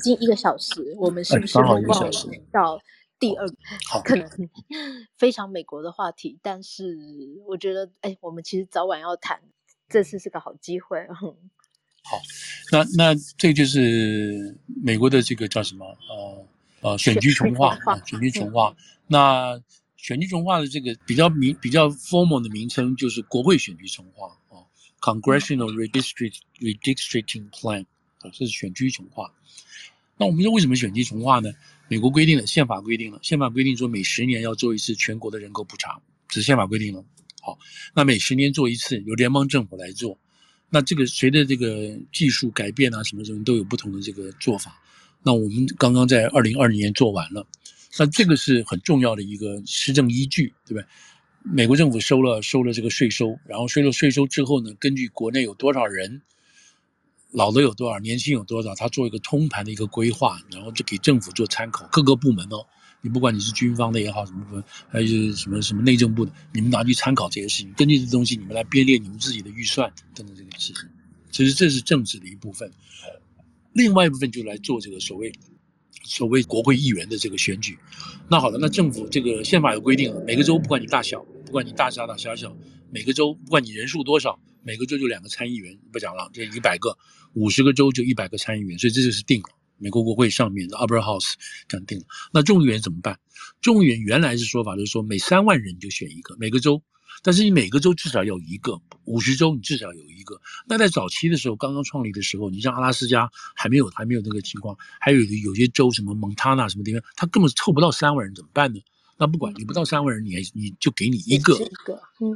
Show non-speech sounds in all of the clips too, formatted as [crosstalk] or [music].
已经一个小时，我们是不是刚好一个小时到第二好可能非常美国的话题？但是我觉得，哎，我们其实早晚要谈，这次是个好机会。好，那那这就是美国的这个叫什么？呃呃，选举重化，选举重化。那选举重化的这个比较名比较 formal 的名称就是国会选举重划啊，Congressional Redistrict Redistricting Plan 啊，这是选区重划。那我们说为什么选区重划呢？美国规定了，宪法规定了，宪法规定说每十年要做一次全国的人口普查，这是宪法规定了。好，那每十年做一次，由联邦政府来做。那这个随着这个技术改变啊，什么什么都有不同的这个做法。那我们刚刚在二零二零年做完了，那这个是很重要的一个施政依据，对不对？美国政府收了收了这个税收，然后收了税收之后呢，根据国内有多少人，老的有多少，年轻有多少，他做一个通盘的一个规划，然后就给政府做参考，各个部门哦。你不管你是军方的也好，什么部门，还是什么什么内政部的，你们拿去参考这些事情，根据这东西，你们来编列你们自己的预算等等这个事情。其实这是政治的一部分，另外一部分就来做这个所谓所谓国会议员的这个选举。那好了，那政府这个宪法有规定了，每个州不管你大小，不管你大大大小小，每个州不管你人数多少，每个州就两个参议员，不讲了，这一百个，五十个州就一百个参议员，所以这就是定了。美国国会上面的 Upper House 这样定了，那众议员怎么办？众议员原来是说法就是说每三万人就选一个，每个州，但是你每个州至少有一个，五十州你至少有一个。那在早期的时候，刚刚创立的时候，你像阿拉斯加还没有还没有那个情况，还有有些州什么蒙塔纳什么地方，他根本凑不到三万人怎么办呢？那不管你不到三万人，你还你就给你一个，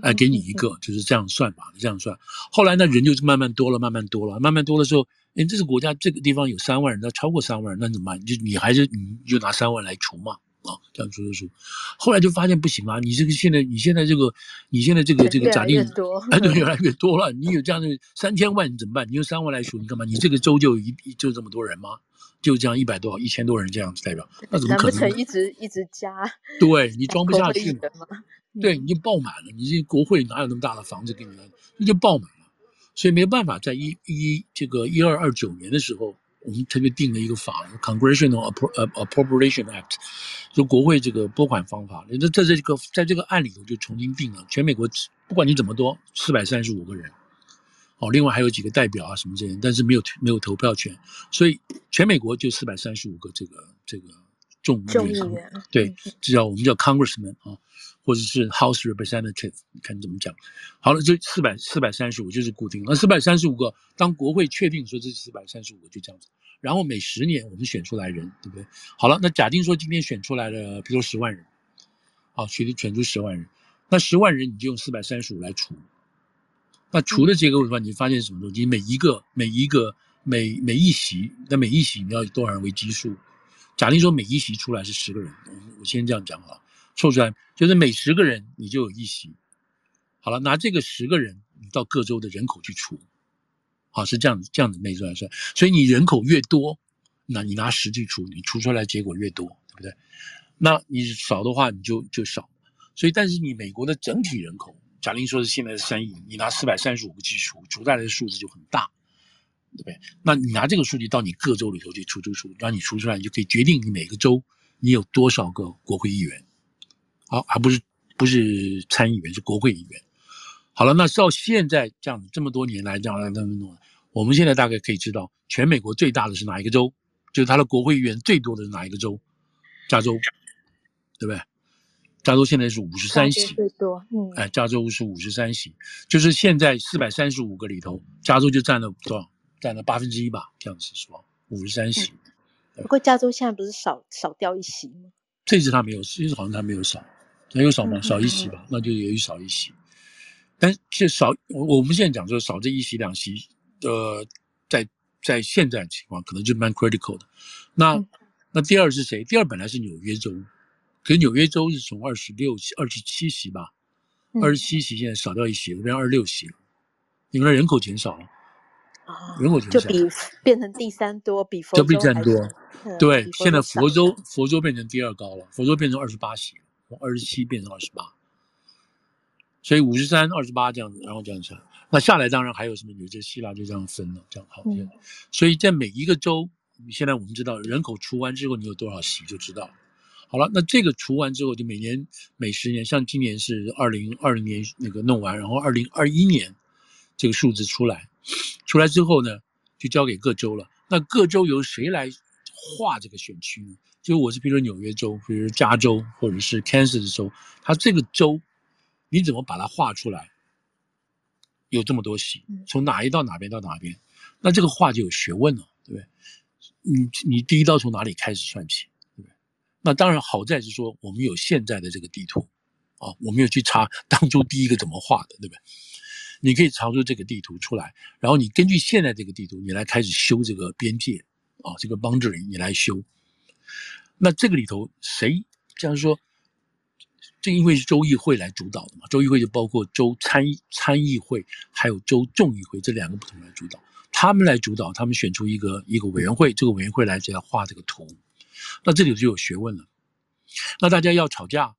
哎，给你一个，就是这样算吧，这样算。后来那人就慢慢多了，慢慢多了，慢慢多了之后。哎，这个国家这个地方有三万人，那超过三万人，那怎么办？就你还是你就拿三万来除嘛，啊，这样除除除。后来就发现不行啊，你这个现在你现在这个你现在这个这个假定，哎，对，越来越多了。你有这样的三千万，你怎么办？你用三万来除，你干嘛？你这个州就一就这么多人吗？就这样一百多、一千多人这样子代表，那怎么可能？难不成一直一直加？对，你 [laughs] 装不下去嘛？对，你就爆满了。你这国会哪有那么大的房子给你呢？那就爆满了。所以没办法，在一一这个一二二九年的时候，我们特别定了一个法，Congressional Appropriation Act，就国会这个拨款方法。那在这个在这个案里头就重新定了，全美国不管你怎么多，四百三十五个人，哦，另外还有几个代表啊什么这些，但是没有没有投票权，所以全美国就四百三十五个这个这个众议员，议员对，这叫我们叫 Congressman 啊。或者是 House Representative，你看你怎么讲？好了，这四百四百三十五就是固定。那四百三十五个，当国会确定说这是四百三十五个，就这样子。然后每十年我们选出来人，对不对？好了，那假定说今天选出来了，比如说十万人，好，选选出十万人，那十万人你就用四百三十五来除。那除的结构的话，你发现什么东西？每一个每一个每每一席，那每一席你要以多少人为基数？假定说每一席出来是十个人，我我先这样讲啊。凑出来就是每十个人你就有一席，好了，拿这个十个人你到各州的人口去除，好，是这样子这样子没算算，所以你人口越多，那你拿十去除，你除出来结果越多，对不对？那你少的话你就就少，所以但是你美国的整体人口，贾玲说是现在是三亿，你拿四百三十五个去除，除出来的数字就很大，对不对？那你拿这个数据到你各州里头去除除除，让你除出来，你就可以决定你每个州你有多少个国会议员。好，还不是不是参议员，是国会议员。好了，那到现在这样这么多年来这样这么弄，我们现在大概可以知道，全美国最大的是哪一个州？就是他的国会议员最多的是哪一个州？加州，对不对？加州现在是五十三席，最多。嗯，哎，加州是五十三席，就是现在四百三十五个里头，加州就占了多少？占了八分之一吧，这样子说，五十三席。嗯、不过加州现在不是少少掉一席吗？这次他没有，这次好像他没有少。他有少吗？少一席吧，那就由于少一席。但是少，我我们现在讲说少这一席两席，呃，在在现在的情况可能就蛮 critical 的。那那第二是谁？第二本来是纽约州，可是纽约州是从二十六席、二十七席吧，二十七席现在少掉一席，变成二十六席了，因为人口减少了。啊，人口减少，就比变成第三多，比佛州就比第三多。对，现在佛州佛州变成第二高了，佛州变成二十八席。从二十七变成二十八，所以五十三、二十八这样子，然后这样算，那下来当然还有什么纽约、希腊，就这样分了，这样好。嗯、所以在每一个州，现在我们知道人口除完之后，你有多少席就知道。好了，那这个除完之后，就每年每十年，像今年是二零二零年那个弄完，然后二零二一年这个数字出来，出来之后呢，就交给各州了。那各州由谁来划这个选区呢？就我是比如说纽约州，比如加州，或者是 Kansas 州，它这个州你怎么把它划出来？有这么多席，从哪一到哪边到哪边？那这个划就有学问了，对不对？你你第一道从哪里开始算起？那当然好在是说，我们有现在的这个地图，啊，我们有去查 [laughs] 当初第一个怎么画的，对不对？你可以查出这个地图出来，然后你根据现在这个地图，你来开始修这个边界，啊，这个 boundary 你来修。那这个里头谁，像是说，这因为是州议会来主导的嘛，州议会就包括州参议参议会，还有州众议会这两个不同来主导，他们来主导，他们选出一个一个委员会，这个委员会来这样画这个图。那这里就有学问了。那大家要吵架，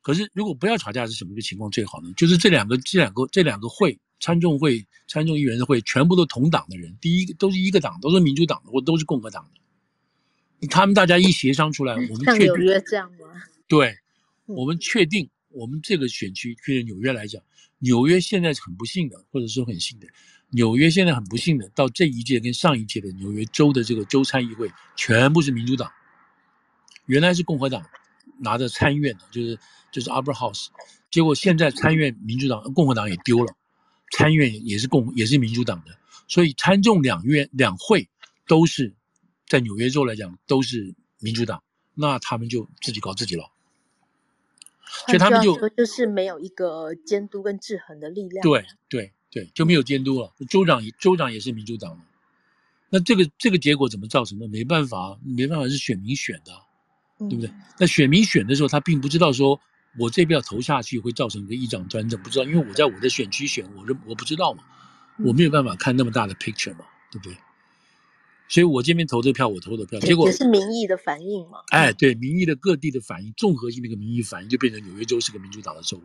可是如果不要吵架是什么个情况最好呢？就是这两个、这两个、这两个会，参众会、参众议员的会，全部都同党的人，第一个都是一个党，都是民主党的，或都是共和党的。他们大家一协商出来，我们确定像纽约这样吗？[laughs] 对，我们确定我们这个选区，对纽约来讲，纽约现在是很不幸的，或者说很幸的。纽约现在很不幸的，到这一届跟上一届的纽约州的这个州参议会，全部是民主党。原来是共和党拿着参院的，就是就是 Upper House，结果现在参院民主党、共和党也丢了，参院也是共也是民主党的，所以参众两院两会都是在纽约州来讲都是民主党，那他们就自己搞自己了，所以他们就就是没有一个监督跟制衡的力量，对对对，就没有监督了，州长州长也是民主党的，那这个这个结果怎么造成的？没办法，没办法是选民选的。对不对？那选民选的时候，他并不知道说，我这票投下去会造成一个议长专政，不知道，因为我在我的选区选，我我不知道嘛，我没有办法看那么大的 picture 嘛，对不对？所以我这边投这票，我投的票，结果也是民意的反应嘛。哎，对，民意的各地的反应，综合性的一个民意反应，就变成纽约州是个民主党的州了，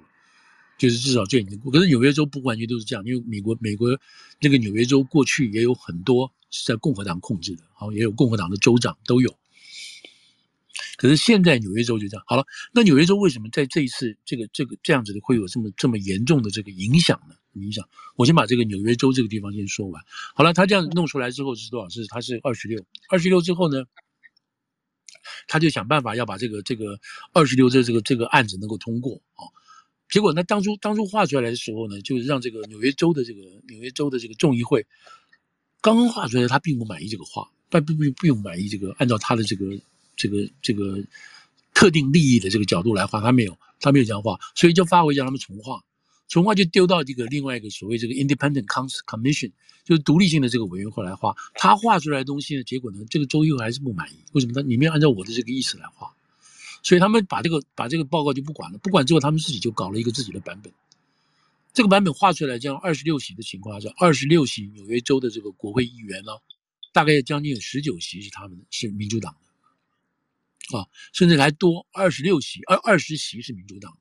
就是至少这已经过。可是纽约州不完全都是这样，因为美国美国那个纽约州过去也有很多是在共和党控制的，好，也有共和党的州长都有。可是现在纽约州就这样好了。那纽约州为什么在这一次这个这个这样子的会有这么这么严重的这个影响呢？影响，我先把这个纽约州这个地方先说完。好了，他这样弄出来之后是多少？是他是二十六，二十六之后呢，他就想办法要把这个这个二十六这这个这个案子能够通过啊。结果呢，当初当初画出来的时候呢，就是让这个纽约州的这个纽约州的这个众议会刚刚画出来，他并不满意这个画，但并不并不满意这个按照他的这个。这个这个特定利益的这个角度来画，他没有，他没有这样画，所以就发回叫他们重画，重画就丢到这个另外一个所谓这个 Independent Commission，就是独立性的这个委员会来画。他画出来的东西呢，结果呢，这个州议会还是不满意。为什么？他你没有按照我的这个意思来画，所以他们把这个把这个报告就不管了，不管之后，他们自己就搞了一个自己的版本。这个版本画出来，这样二十六席的情况下，二十六席纽约州的这个国会议员呢，大概将近有十九席是他们的，是民主党的。啊，甚至还多二十六席，二二十席是民主党的，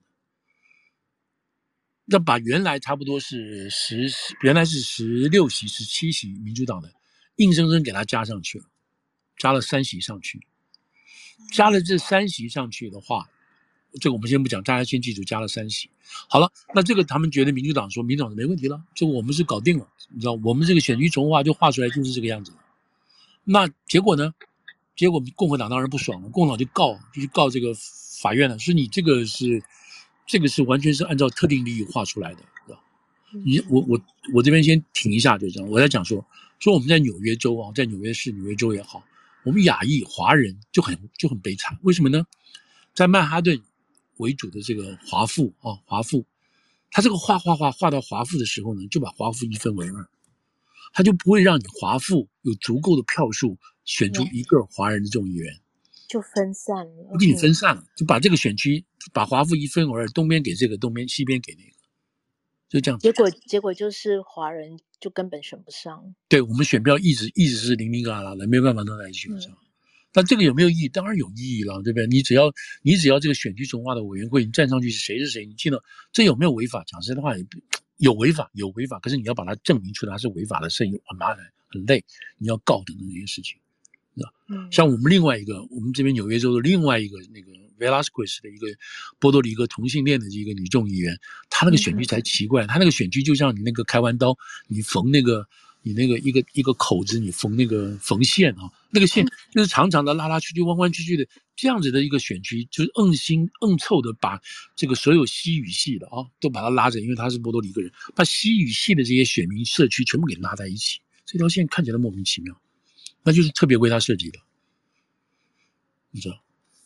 那把原来差不多是十，原来是十六席、十七席民主党的，硬生生给他加上去了，加了三席上去，加了这三席上去的话，这个我们先不讲，大家先记住加了三席。好了，那这个他们觉得民主党说民主党没问题了，这个我们是搞定了，你知道，我们这个选区重划就画出来就是这个样子，那结果呢？结果共和党当然不爽了，共和党就告，就去告这个法院了，说你这个是，这个是完全是按照特定利益画出来的，是吧？你我我我这边先停一下，就这样，我在讲说，说我们在纽约州啊，在纽约市、纽约州也好，我们亚裔华人就很就很悲惨，为什么呢？在曼哈顿为主的这个华富啊，华富，他这个画画画画到华富的时候呢，就把华富一分为二。他就不会让你华富有足够的票数选出一个华人的众议员，就分散了，不给你分散了，就把这个选区把华富一分为二，东边给这个，东边西边给那个，就这样。结果结果就是华人就根本选不上。对，我们选票一直一直是零零嘎啦的，没有办法弄在一起选上。嗯、但这个有没有意义？当然有意义了，对不对？你只要你只要这个选区重划的委员会你站上去是谁是谁，你记得这有没有违法？讲实在的话也。有违法，有违法，可是你要把它证明出来，它是违法的，是很麻烦，很累，你要告等等这些事情，嗯，像我们另外一个，我们这边纽约州的另外一个那个 Velasquez 的一个波多黎各同性恋的一个女众议员，她那个选区才奇怪，她那个选区就像你那个开完刀，你缝那个你那个一个一个口子，你缝那个缝线啊，那个线就是长长的、拉拉曲曲、弯弯曲曲的这样子的一个选区，就是硬心硬凑的把这个所有西语系的啊都把它拉着，因为她是波多黎各人，把西语系的这些选民社区全部给拉在一起，这条线看起来莫名其妙。那就是特别为他设计的，你知道？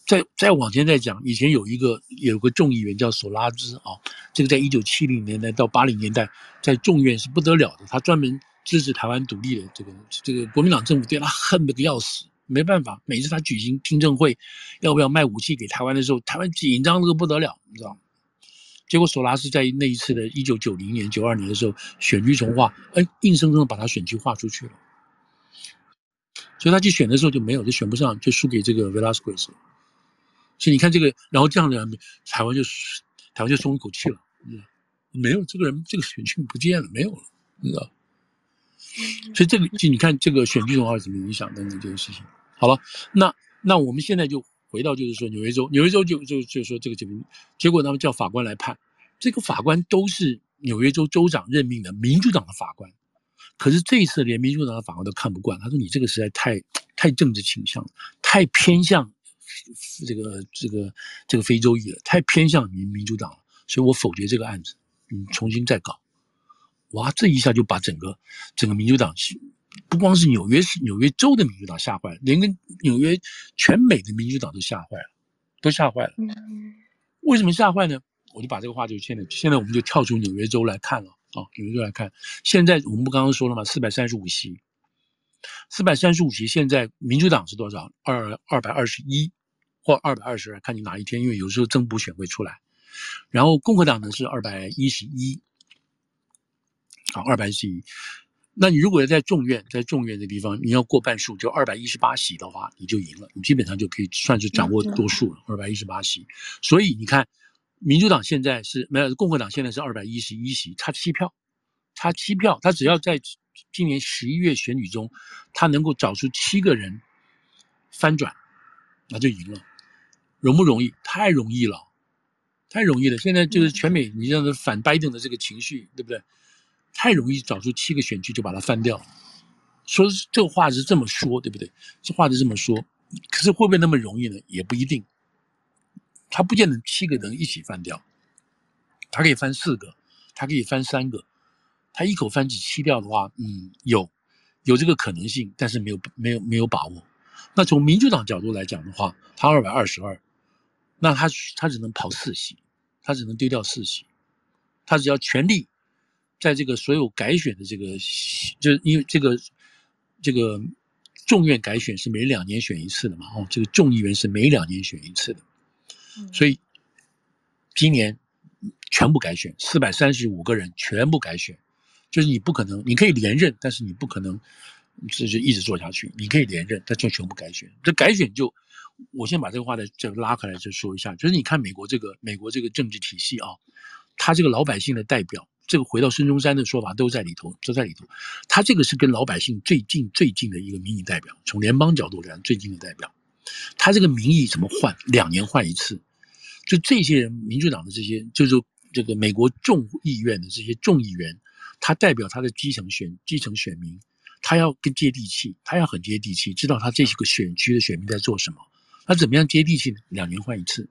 再再往前再讲，以前有一个有个众议员叫索拉兹啊，这个在一九七零年代到八零年代在众院是不得了的，他专门支持台湾独立的这个这个国民党政府对他恨得个要死，没办法，每次他举行听证会，要不要卖武器给台湾的时候，台湾紧张得个不得了，你知道？结果索拉斯在那一次的一九九零年、九二年的时候选区重划，哎，硬生生的把他选区划出去了。所以他去选的时候就没有，就选不上，就输给这个 Velasquez。所以你看这个，然后这样的台湾就台湾就松一口气了，没有这个人，这个选区不见了，没有了，你知道？所以这个就你看这个选区重划怎么影响等等这个事情。好了，那那我们现在就回到就是说纽约州，纽约州就就就说这个结果，结果他们叫法官来判，这个法官都是纽约州州长任命的民主党的法官。可是这一次连民主党的法官都看不惯，他说：“你这个实在太太政治倾向，太偏向这个这个这个非洲裔了，太偏向民民主党了，所以我否决这个案子，你重新再搞。”哇，这一下就把整个整个民主党，不光是纽约市纽约州的民主党吓坏了，连跟纽约全美的民主党都吓坏了，都吓坏了。为什么吓坏呢？我就把这个话就现在现在我们就跳出纽约州来看了。好，你们就来看，现在我们不刚刚说了吗？四百三十五席，四百三十五席，现在民主党是多少？二二百二十一或二百二十二，看你哪一天，因为有时候增补选会出来。然后共和党呢是二百一十一，好，二百一十一。那你如果在众院，在众院的地方，你要过半数，就二百一十八席的话，你就赢了，你基本上就可以算是掌握多数了，二百一十八席。所以你看。民主党现在是没有，共和党现在是二百一十一席，差七票，差七票。他只要在今年十一月选举中，他能够找出七个人翻转，那就赢了。容不容易？太容易了，太容易了。现在就是全美，你像反拜登的这个情绪，对不对？太容易找出七个选区就把它翻掉。说这话是这么说，对不对？这话是这么说，可是会不会那么容易呢？也不一定。他不见得七个人一起翻掉，他可以翻四个，他可以翻三个，他一口翻起七掉的话，嗯，有有这个可能性，但是没有没有没有把握。那从民主党角度来讲的话，他二百二十二，那他他只能跑四席，他只能丢掉四席，他只要全力在这个所有改选的这个，就是因为这个这个众院改选是每两年选一次的嘛，哦，这个众议员是每两年选一次的。所以今年全部改选，四百三十五个人全部改选，就是你不可能，你可以连任，但是你不可能这就一直做下去。你可以连任，但就全部改选。这改选就，我先把这个话再再拉回来再说一下，就是你看美国这个美国这个政治体系啊，他这个老百姓的代表，这个回到孙中山的说法都在里头，都在里头。他这个是跟老百姓最近最近的一个民意代表，从联邦角度来讲最近的代表。他这个民意怎么换？两年换一次，就这些人，民主党的这些，就是这个美国众议院的这些众议员，他代表他的基层选基层选民，他要更接地气，他要很接地气，知道他这些个选区的选民在做什么。他怎么样接地气呢？两年换一次，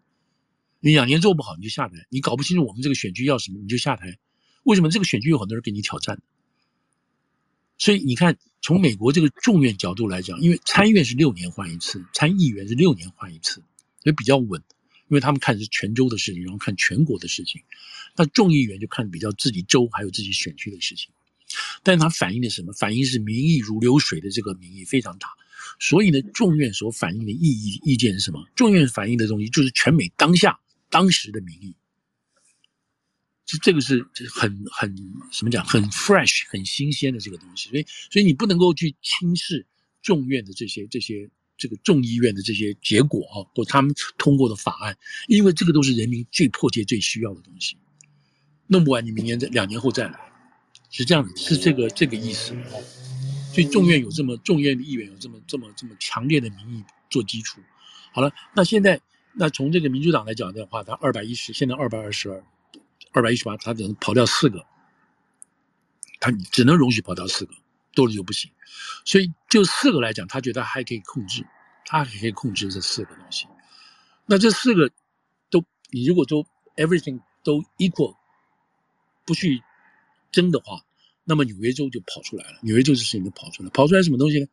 你两年做不好你就下台，你搞不清楚我们这个选区要什么你就下台。为什么这个选区有很多人给你挑战？所以你看，从美国这个众院角度来讲，因为参议院是六年换一次，参议员是六年换一次，所以比较稳。因为他们看是全州的事情，然后看全国的事情。那众议员就看比较自己州还有自己选区的事情。但它反映的什么？反映是民意如流水的这个民意非常大。所以呢，众院所反映的意义意见是什么？众院反映的东西就是全美当下当时的民意。这这个是很很什么讲，很 fresh 很新鲜的这个东西，所以所以你不能够去轻视众院的这些这些这个众议院的这些结果啊，或他们通过的法案，因为这个都是人民最迫切最需要的东西。弄不完，你明年再两年后再来，是这样的，是这个这个意思。所以众院有这么众院的议员有这么这么这么强烈的民意做基础。好了，那现在那从这个民主党来讲的话，他二百一十，现在二百二十二，二百一十八，他只能跑掉四个，他只能容许跑掉四个，多了就不行。所以就四个来讲，他觉得还可以控制，他还可以控制这四个东西。那这四个都，你如果说 everything 都 equal，不去争的话。那么纽约州就跑出来了，纽约州这事情就跑出来，跑出来什么东西呢？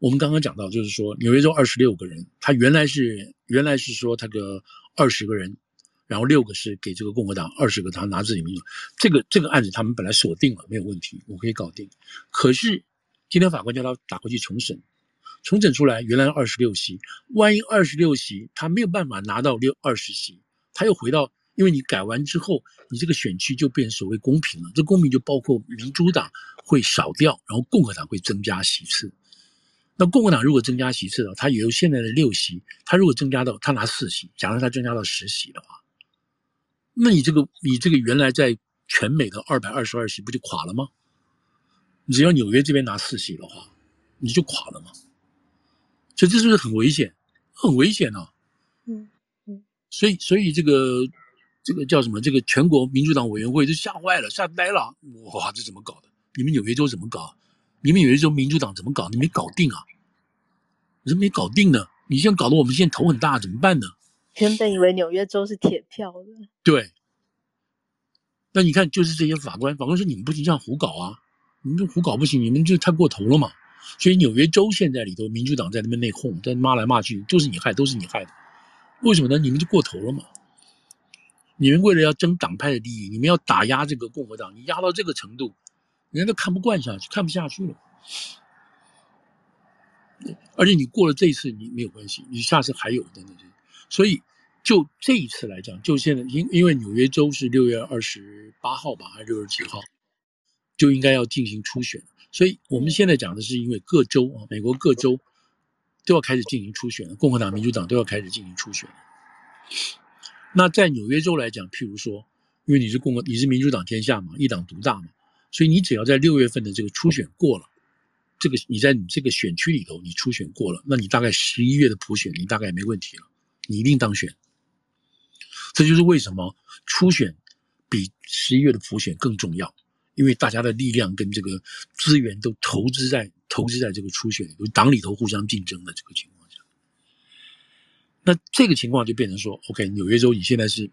我们刚刚讲到，就是说纽约州二十六个人，他原来是原来是说他个二十个人，然后六个是给这个共和党，二十个他拿自己名额。这个这个案子他们本来锁定了，没有问题，我可以搞定。可是今天法官叫他打回去重审，重审出来原来二十六席，万一二十六席他没有办法拿到六二十席，他又回到。因为你改完之后，你这个选区就变所谓公平了。这公平就包括民主党会少掉，然后共和党会增加席次。那共和党如果增加席次的话，他由现在的六席，他如果增加到他拿四席，假如他增加到十席的话，那你这个你这个原来在全美的二百二十二席不就垮了吗？只要纽约这边拿四席的话，你就垮了吗？所以这是不是很危险？很危险啊！嗯嗯，所以所以这个。这个叫什么？这个全国民主党委员会就吓坏了，吓呆了。哇，这怎么搞的？你们纽约州怎么搞？你们纽约州民主党怎么搞？你没搞定啊？你说没搞定呢？你现在搞得我们现在头很大，怎么办呢？原本以为纽约州是铁票的。对。那你看，就是这些法官，法官说你们不行，这样胡搞啊！你们这胡搞不行，你们就太过头了嘛。所以纽约州现在里头，民主党在那边内讧，在骂来骂去，就是你害，都是你害的。为什么呢？你们就过头了嘛。你们为了要争党派的利益，你们要打压这个共和党，你压到这个程度，人家都看不惯下去，看不下去了。而且你过了这一次，你没有关系，你下次还有等等。所以就这一次来讲，就现在因因为纽约州是六月二十八号吧，还是六十几号，就应该要进行初选。所以我们现在讲的是，因为各州啊，美国各州都要开始进行初选了，共和党、民主党都要开始进行初选。那在纽约州来讲，譬如说，因为你是共和，你是民主党天下嘛，一党独大嘛，所以你只要在六月份的这个初选过了，这个你在你这个选区里头你初选过了，那你大概十一月的普选你大概没问题了，你一定当选。这就是为什么初选比十一月的普选更重要，因为大家的力量跟这个资源都投资在投资在这个初选里头，党里头互相竞争的这个情况下。那这个情况就变成说，OK，纽约州你现在是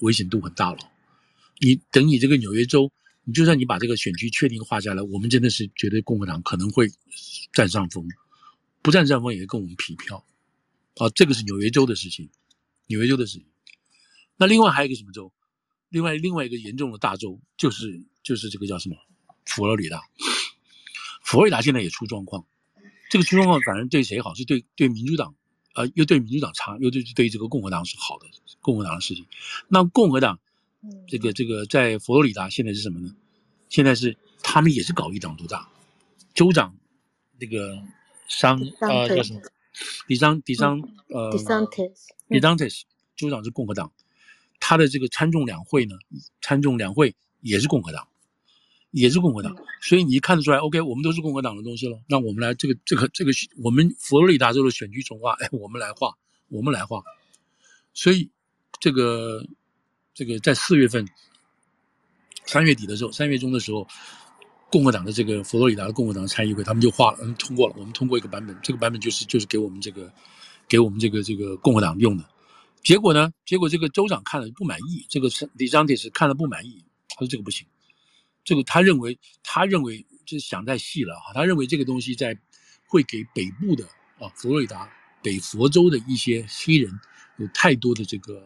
危险度很大了。你等你这个纽约州，你就算你把这个选区确定划下来，我们真的是觉得共和党可能会占上风，不占上风也跟我们匹票。啊，这个是纽约州的事情，纽约州的事情。那另外还有一个什么州？另外另外一个严重的大州就是就是这个叫什么？佛罗里达。佛罗里达现在也出状况，这个出状况反正对谁好？是对对民主党。呃，又对民主党差，又对对这个共和党是好的，共和党的事情。那共和党，这个这个在佛罗里达现在是什么呢？现在是他们也是搞一党独大，州长那个桑呃叫什么？迪桑迪桑呃迪桑特斯迪桑特斯州长是共和党，他的这个参众两会呢，参众两会也是共和党。也是共和党，所以你一看得出来，OK，我们都是共和党的东西了。那我们来这个这个这个，我们佛罗里达州的选区重划，哎，我们来画，我们来画。所以这个这个在四月份、三月底的时候，三月中的时候，共和党的这个佛罗里达的共和党参议会，他们就画了，嗯，通过了。我们通过一个版本，这个版本就是就是给我们这个给我们这个这个共和党用的。结果呢，结果这个州长看了不满意，这个是 DeSantis 看了不满意，他说这个不行。这个他认为，他认为这想太细了哈。他认为这个东西在会给北部的啊佛罗里达北佛州的一些黑人有太多的这个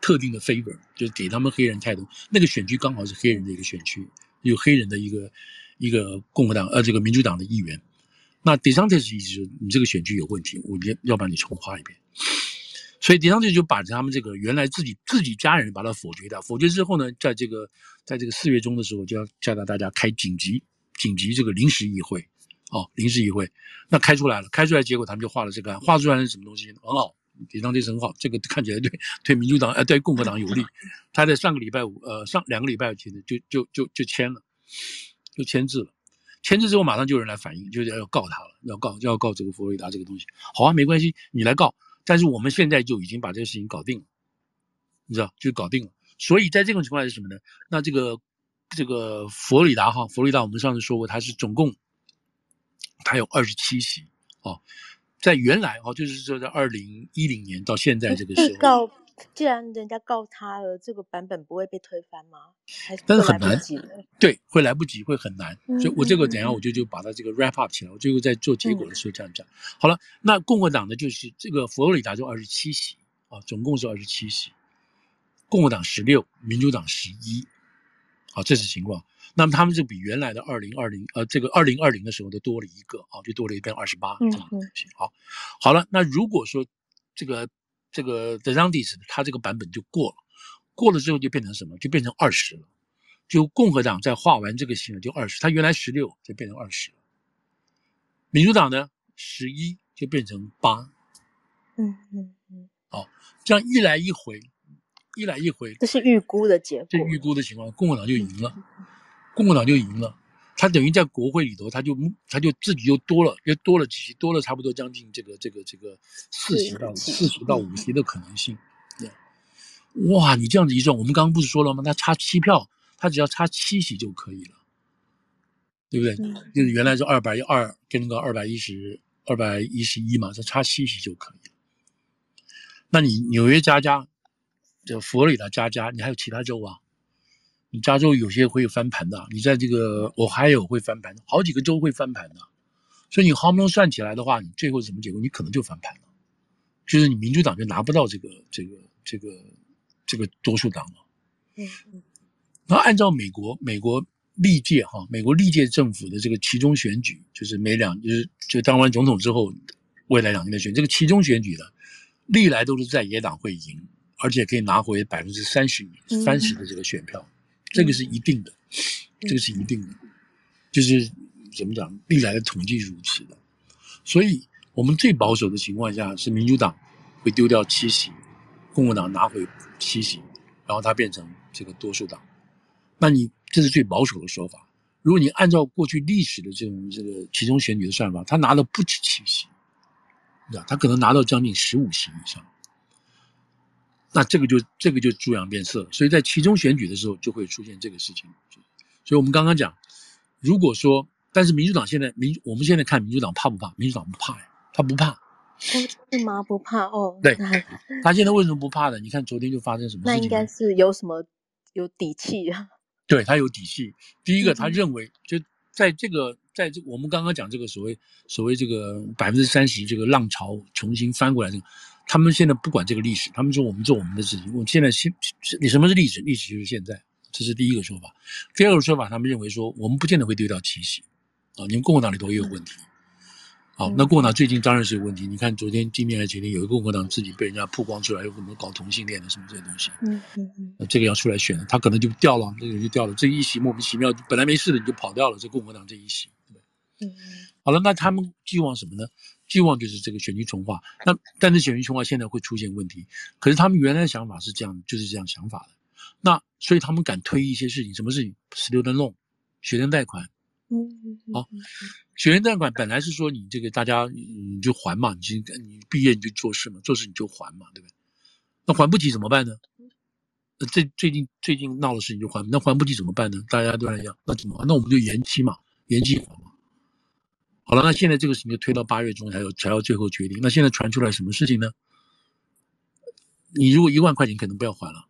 特定的 favor，就是给他们黑人太多。那个选区刚好是黑人的一个选区，有黑人的一个一个共和党呃这个民主党的议员。那 DeSantis 意思是你这个选区有问题，我要要把你重划一遍。所以迪桑特就把他们这个原来自己自己家人把他否决掉，否决之后呢，在这个在这个四月中的时候就要叫到大家开紧急紧急这个临时议会，哦，临时议会，那开出来了，开出来结果他们就画了这个案，画出来是什么东西？很好，迪桑特很好，这个看起来对对民主党呃对共和党有利，[laughs] 他在上个礼拜五呃上两个礼拜前就就就就签了，就签字了，签字之后马上就有人来反映，就是要告他了，要告要告这个佛罗里达这个东西。好啊，没关系，你来告。但是我们现在就已经把这个事情搞定了，你知道，就搞定了。所以在这种情况下是什么呢？那这个这个佛罗里达哈，佛罗里达我们上次说过，它是总共它有二十七席哦，在原来哦，就是说在二零一零年到现在这个时候。既然人家告他了，这个版本不会被推翻吗？但是很难，对，会来不及，会很难。嗯、所以我这个等下我就就把它这个 wrap up 起来，我最后在做结果的时候这样讲。嗯、好了，那共和党呢，就是这个佛罗里达州二十七席啊，总共是二十七席，共和党十六，民主党十一，好，这是情况。那么他们就比原来的二零二零呃这个二零二零的时候的多了一个啊，就多了一边二十八。嗯嗯，好，好了，那如果说这个。这个 DeSantis 他这个版本就过了，过了之后就变成什么？就变成二十了。就共和党在画完这个线，就二十。他原来十六就变成二十了。民主党呢，十一就变成八。嗯嗯嗯。好，这样一来一回，一来一回。这是预估的结果。这预估的情况，共和党就赢了，共和党就赢了。他等于在国会里头，他就他就自己又多了，又多了几席，多了差不多将近这个这个这个四席到四席到五席的可能性。对，哇，你这样子一算，我们刚刚不是说了吗？他差七票，他只要差七席就可以了，对不对？嗯、就是原来是二百一二跟那个二百一十二百一十一嘛，这差七席就可以了。那你纽约加加，这佛罗里达加加，你还有其他州啊？你加州有些会翻盘的，你在这个 Ohio 会翻盘，好几个州会翻盘的，所以你夯不啷算起来的话，你最后什么结果？你可能就翻盘了，就是你民主党就拿不到这个这个这个这个多数党了。嗯嗯。那按照美国美国历届哈美国历届政府的这个其中选举，就是每两就是就当完总统之后，未来两年的选这个其中选举的，历来都是在野党会赢，而且可以拿回百分之三十三十的这个选票。这个是一定的，这个是一定的，就是怎么讲，历来的统计如此的。所以，我们最保守的情况下是民主党会丢掉七席，共和党拿回七席，然后它变成这个多数党。那你这是最保守的说法。如果你按照过去历史的这种这个其中选举的算法，他拿了不止七席，他可能拿到将近十五席以上。那这个就这个就猪羊变色，所以在其中选举的时候就会出现这个事情。所以我们刚刚讲，如果说，但是民主党现在民，我们现在看民主党怕不怕？民主党不怕呀，他不怕。为嘛不怕？哦，对，他现在为什么不怕呢？你看昨天就发生什么事情？那应该是有什么有底气啊？[laughs] 对，他有底气。第一个，他认为就在这个在这我们刚刚讲这个所谓所谓这个百分之三十这个浪潮重新翻过来这个。他们现在不管这个历史，他们说我们做我们的事情。我们现在现你什么是历史？历史就是现在，这是第一个说法。第二个说法，他们认为说我们不见得会丢掉七席啊，你们共和党里头也有问题。好，那共和党最近当然是有问题。你看昨天、今天还是前天，有一个共和党自己被人家曝光出来，有可能搞同性恋的什么这些东西。嗯嗯嗯。那这个要出来选了，他可能就掉了，这个就掉了。这一席莫名其妙，本来没事的你就跑掉了，这共和党这一席，对？嗯。好了，那他们寄望什么呢？希望就是这个选区重划，那但是选区重划现在会出现问题。可是他们原来的想法是这样，就是这样想法的。那所以他们敢推一些事情，什么事情？Student loan，学生贷款。嗯。好，学生贷款本来是说你这个大家你就还嘛，你你毕业你就做事嘛，做事你就还嘛，对不对？那还不起怎么办呢？那最最近最近闹的事情就还，那还不起怎么办呢？大家都在讲，那怎么办？那我们就延期嘛，延期还嘛。好了，那现在这个事情就推到八月中才有才要最后决定。那现在传出来什么事情呢？你如果一万块钱可能不要还了，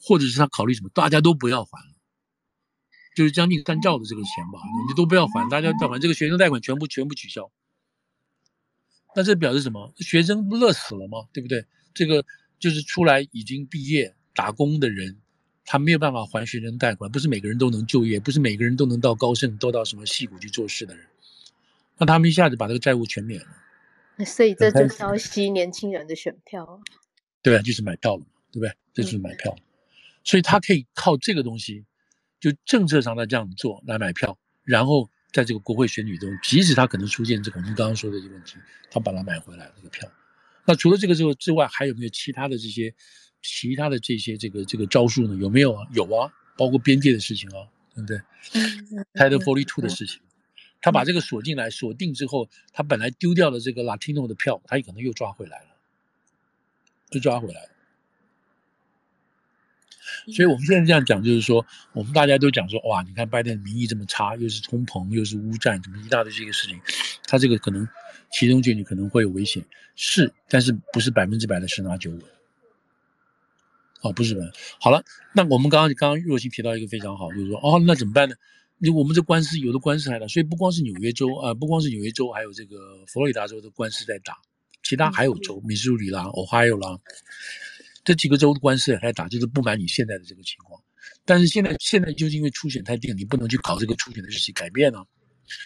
或者是他考虑什么，大家都不要还了，就是将近三兆的这个钱吧，你都不要还，大家都还这个学生贷款全部全部取消。那这表示什么？学生不乐死了吗？对不对？这个就是出来已经毕业打工的人，他没有办法还学生贷款，不是每个人都能就业，不是每个人都能到高盛都到什么戏谷去做事的人。那他们一下子把这个债务全免了，所以这就是要吸年轻人的选票，对啊，就是买票了嘛，对不对？这就是买票，嗯、所以他可以靠这个东西，就政策上的这样做来买票，然后在这个国会选举中，即使他可能出现这个我们刚刚说的这个问题，他把它买回来这个票。那除了这个之后之外，还有没有其他的这些其他的这些这个这个招数呢？有没有啊？有啊，包括边界的事情啊，对不对？？Title Forty Two 的事情。他把这个锁进来，锁定之后，他本来丢掉的这个 Latino 的票，他也可能又抓回来了，就抓回来了。所以我们现在这样讲，就是说，我们大家都讲说，哇，你看拜登民意这么差，又是通膨，又是乌战，怎么一大堆这个事情，他这个可能其中就你可能会有危险，是，但是不是百分之百的十拿九稳。哦，不是的。好了，那我们刚刚刚刚若曦提到一个非常好，就是说，哦，那怎么办呢？你我们这官司有的官司还打，所以不光是纽约州啊、呃，不光是纽约州，还有这个佛罗里达州的官司在打，其他还有州，密苏里啦、Ohio 啦，这几个州的官司也在打，就是不满你现在的这个情况。但是现在现在就是因为初选太定，你不能去搞这个初选的日期改变啊，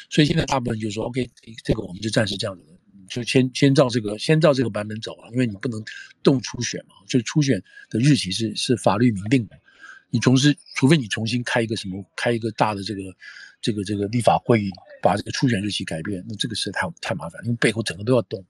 所以现在大部分就是说，OK，这个我们就暂时这样子的。就先先照这个，先照这个版本走了，因为你不能动初选嘛，就初选的日期是是法律明定的，你同时除非你重新开一个什么，开一个大的这个这个这个立法会议，把这个初选日期改变，那这个是太太麻烦，因为背后整个都要动。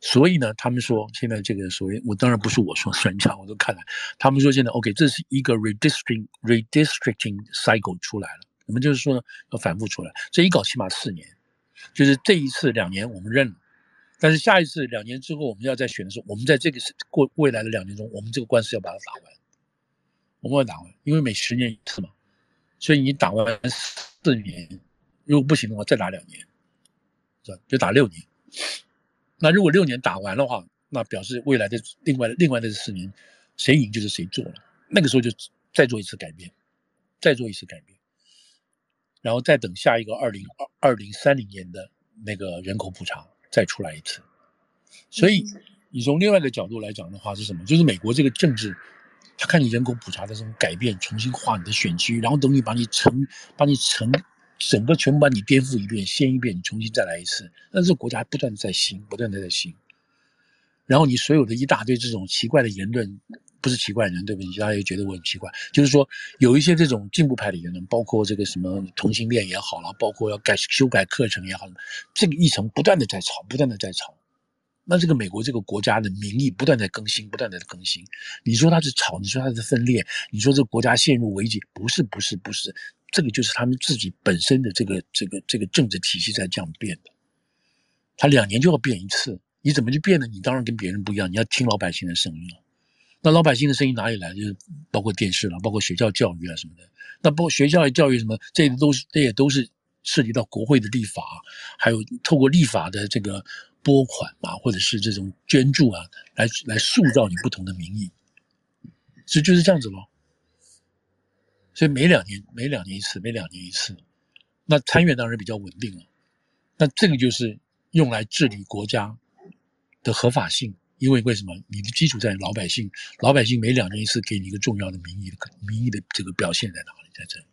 所以呢，他们说现在这个所谓，我当然不是我说专家，[laughs] 我都看了，他们说现在 OK，这是一个 redistricting redistricting cycle 出来了，那么就是说呢，要反复出来，这一搞起码四年。就是这一次两年我们认了，但是下一次两年之后我们要再选的时候，我们在这个过未来的两年中，我们这个官司要把它打完，我们要打完，因为每十年一次嘛，所以你打完四年，如果不行的话再打两年，是吧？就打六年。那如果六年打完的话，那表示未来的另外另外的四年，谁赢就是谁做了，那个时候就再做一次改变，再做一次改变。然后再等下一个二零二二零三零年的那个人口普查再出来一次，所以你从另外一个角度来讲的话是什么？就是美国这个政治，他看你人口普查的这种改变，重新划你的选区，然后等你把你成把你成整个全部把你颠覆一遍，掀一遍，你重新再来一次。但是国家还不断的在新，不断的在新，然后你所有的一大堆这种奇怪的言论。不是奇怪的人，对不起，大家也觉得我很奇怪。就是说，有一些这种进步派的言论，包括这个什么同性恋也好了，包括要改修改课程也好，这个议程不断的在吵，不断的在吵。那这个美国这个国家的民意不断在更新，不断的更新。你说它是吵，你说它是分裂，你说这个国家陷入危机，不是，不是，不是，这个就是他们自己本身的这个这个这个政治体系在这样变的。他两年就要变一次，你怎么去变呢？你当然跟别人不一样，你要听老百姓的声音了。那老百姓的声音哪里来？就是包括电视了，包括学校教育啊什么的。那包括学校教育什么，这都是这也都是涉及到国会的立法，还有透过立法的这个拨款啊，或者是这种捐助啊，来来塑造你不同的民意。所以就是这样子咯。所以每两年，每两年一次，每两年一次。那参院当然比较稳定了。那这个就是用来治理国家的合法性。因为为什么？你的基础在老百姓，老百姓每两年一次给你一个重要的民意的民意的这个表现在哪里？在这里。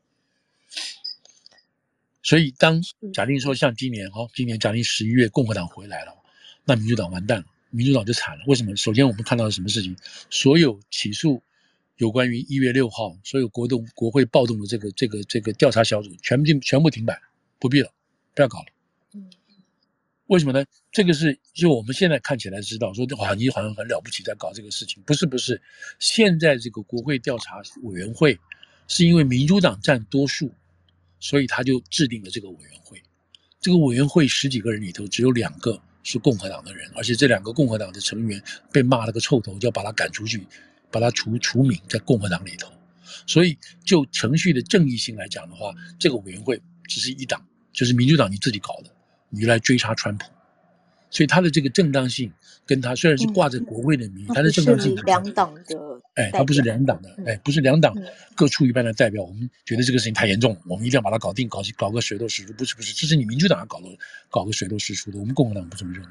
所以当假定说像今年哈，今年假定十一月共和党回来了，那民主党完蛋了，民主党就惨了。为什么？首先我们看到了什么事情？所有起诉有关于一月六号所有国动国会暴动的这个这个这个调查小组全部进全部停摆，不必了，不要搞了。为什么呢？这个是就我们现在看起来知道，说哇，你好像很了不起，在搞这个事情。不是不是，现在这个国会调查委员会是因为民主党占多数，所以他就制定了这个委员会。这个委员会十几个人里头，只有两个是共和党的人，而且这两个共和党的成员被骂了个臭头，就要把他赶出去，把他除除名在共和党里头。所以就程序的正义性来讲的话，这个委员会只是一党，就是民主党你自己搞的。你来追查川普，所以他的这个正当性跟他虽然是挂着国会的名义，他、嗯、的正当性两党的，哎，他不是两党的，哎，不是两党各出一半的代表。我们觉得这个事情太严重了，我们一定要把它搞定，搞搞个水落石出。不是不是，这是你民主党要搞的搞个水落石出的，我们共和党不这么认为。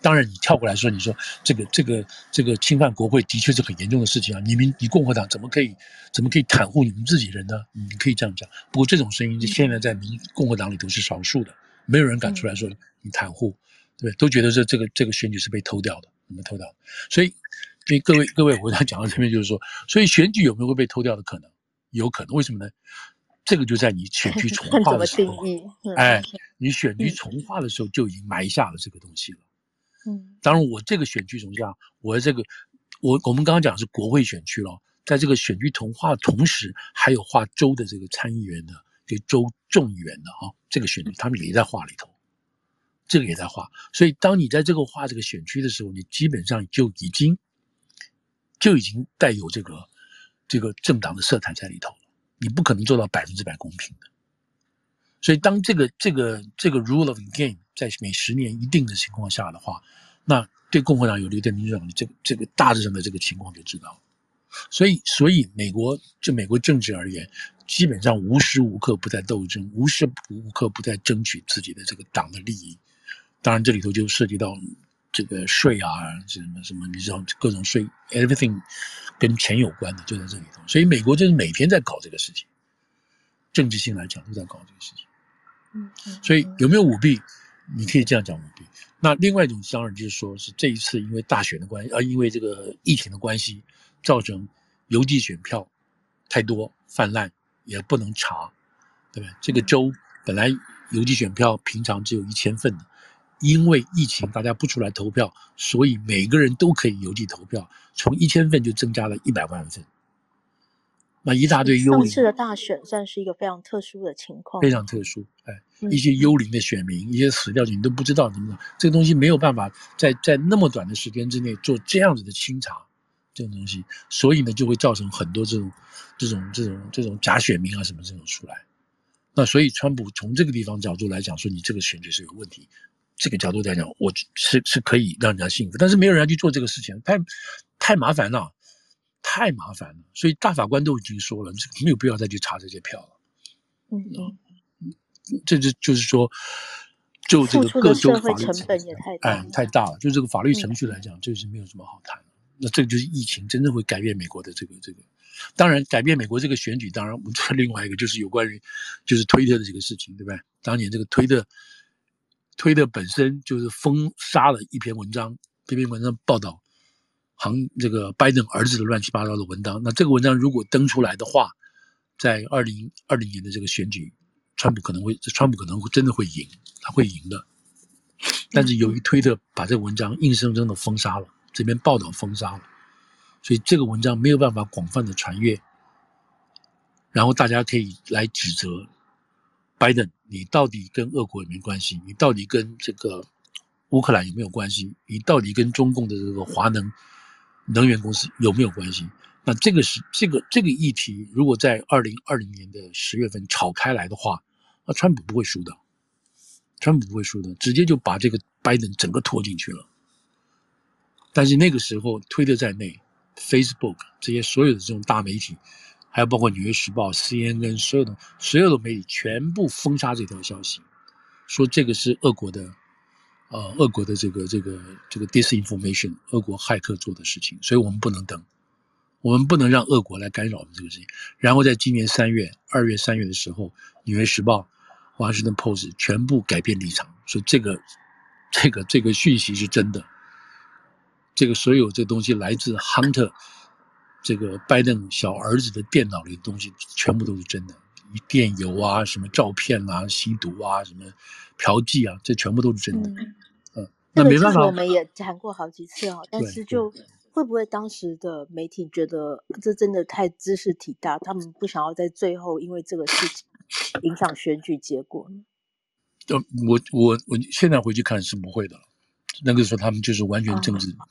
当然，你跳过来说，你说这个这个这个侵犯国会的确是很严重的事情啊！你们你共和党怎么可以怎么可以袒护你们自己人呢？你可以这样讲。不过这种声音现在在民共和党里头是少数的。没有人敢出来说你袒护，对，都觉得这这个这个选举是被偷掉的，你们偷掉的。所以，所以各位各位，我想讲到这边就是说，所以选举有没有会被偷掉的可能？有可能，为什么呢？这个就在你选举 [laughs] 重划的时候，哎，你选举重划的时候就已经埋下了这个东西了。嗯，当然，我这个选区重划，我这个我我们刚刚讲的是国会选区了，在这个选区重划的同时，还有划州的这个参议员的。给州众议员的哈，这个选举他们也在画里头，这个也在画。所以当你在这个画这个选区的时候，你基本上就已经就已经带有这个这个政党的色彩在里头了。你不可能做到百分之百公平的。所以当这个这个这个 rule of game 在每十年一定的情况下的话，那对共和党有利，对民主党，这个这个大致上的这个情况就知道了。所以，所以美国就美国政治而言，基本上无时无刻不在斗争，无时无刻不在争取自己的这个党的利益。当然，这里头就涉及到这个税啊，什么什么，你知道各种税，everything 跟钱有关的就在这里头。所以，美国就是每天在搞这个事情，政治性来讲都在搞这个事情。嗯，所以有没有舞弊？你可以这样讲舞弊。那另外一种当然就是说，是这一次因为大选的关系，啊，因为这个疫情的关系。造成邮寄选票太多泛滥，也不能查，对不对？这个州本来邮寄选票平常只有一千份的，因为疫情大家不出来投票，所以每个人都可以邮寄投票，从一千份就增加了一百万份。那一大堆幽灵。上次的大选算是一个非常特殊的情况，非常特殊。哎，一些幽灵的选民，一些死掉的你都不知道怎么样，这个东西没有办法在在那么短的时间之内做这样子的清查。这种东西，所以呢，就会造成很多这种、这种、这种、这种假选民啊什么这种出来。那所以，川普从这个地方角度来讲，说你这个选举是有问题，这个角度来讲，我是是可以让人家信服，但是没有人要去做这个事情，太太麻烦了，太麻烦了。所以大法官都已经说了，这没有必要再去查这些票了。嗯嗯，这就就是说，就这个各州法律成本也太大，哎，太大了。就这个法律程序来讲，就是没有什么好谈的。那这个就是疫情真正会改变美国的这个这个，当然改变美国这个选举，当然我们这另外一个就是有关于就是推特的这个事情，对不对？当年这个推特，推特本身就是封杀了一篇文章，这篇文章报道行这个拜登儿子的乱七八糟的文章。那这个文章如果登出来的话，在二零二零年的这个选举，川普可能会，川普可能会真的会赢，他会赢的。但是由于推特把这个文章硬生生的封杀了。这边报道封杀了，所以这个文章没有办法广泛的传阅，然后大家可以来指责拜登，你到底跟俄国有没有关系？你到底跟这个乌克兰有没有关系？你到底跟中共的这个华能能源公司有没有关系？那这个是这个这个议题，如果在二零二零年的十月份炒开来的话，那川普不会输的，川普不会输的，直接就把这个拜登整个拖进去了。但是那个时候，推特在内，Facebook 这些所有的这种大媒体，还有包括《纽约时报》、CNN 所有的所有的媒体，全部封杀这条消息，说这个是俄国的，呃，俄国的这个这个这个 disinformation，俄国骇客做的事情，所以我们不能等，我们不能让俄国来干扰我们这个事情。然后在今年三月、二月、三月的时候，《纽约时报》、《华盛顿 Post》全部改变立场，说这个这个这个讯息是真的。这个所有这东西来自 Hunter，这个拜登小儿子的电脑里的东西全部都是真的，电邮啊、什么照片啊、吸毒啊、什么嫖妓啊，这全部都是真的。嗯，嗯，那没办法，我们也谈过好几次哦。但是就会不会当时的媒体觉得这真的太知识体大，他们不想要在最后因为这个事情影响选举结果呢？呃，我我我现在回去看是不会的，那个时候他们就是完全政治。啊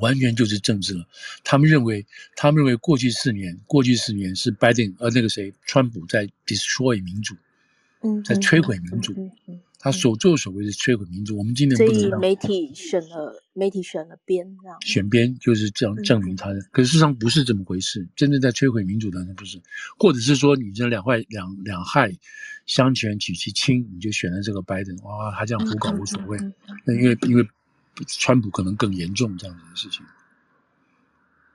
完全就是政治了。他们认为，他们认为过去四年，过去四年是拜登呃那个谁，川普在 destroy 民主，嗯，在摧毁民主。嗯嗯、他所作所为是摧毁民主。我们今天不能所以媒体选了媒体选了边，这样选边就是这样证明他的。嗯、可是事实上不是这么回事，真正在摧毁民主的人不是，或者是说你这两害两两害相权取其轻，你就选了这个拜登，哇，他这样胡搞无所谓。那、嗯、因为因为。川普可能更严重这样子的事情，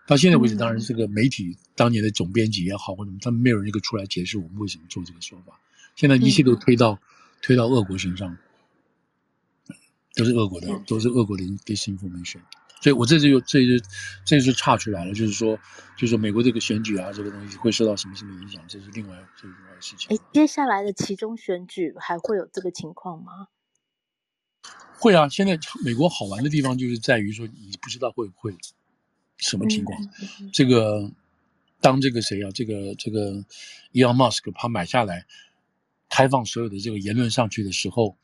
到现在为止，当然这个媒体当年的总编辑也好，或者他们没有人一个出来解释我们为什么做这个说法。现在一切都推到推到俄国身上，都是俄国的，都是俄国的 disinformation。所以我这就又这就这就岔出来了，就是说，就是说美国这个选举啊，这个东西会受到什么什么影响，这是另外这是另外的事情。哎，接下来的其中选举还会有这个情况吗？会啊，现在美国好玩的地方就是在于说，你不知道会不会什么情况。这个当这个谁啊，这个这个 Elon Musk 他买下来，开放所有的这个言论上去的时候，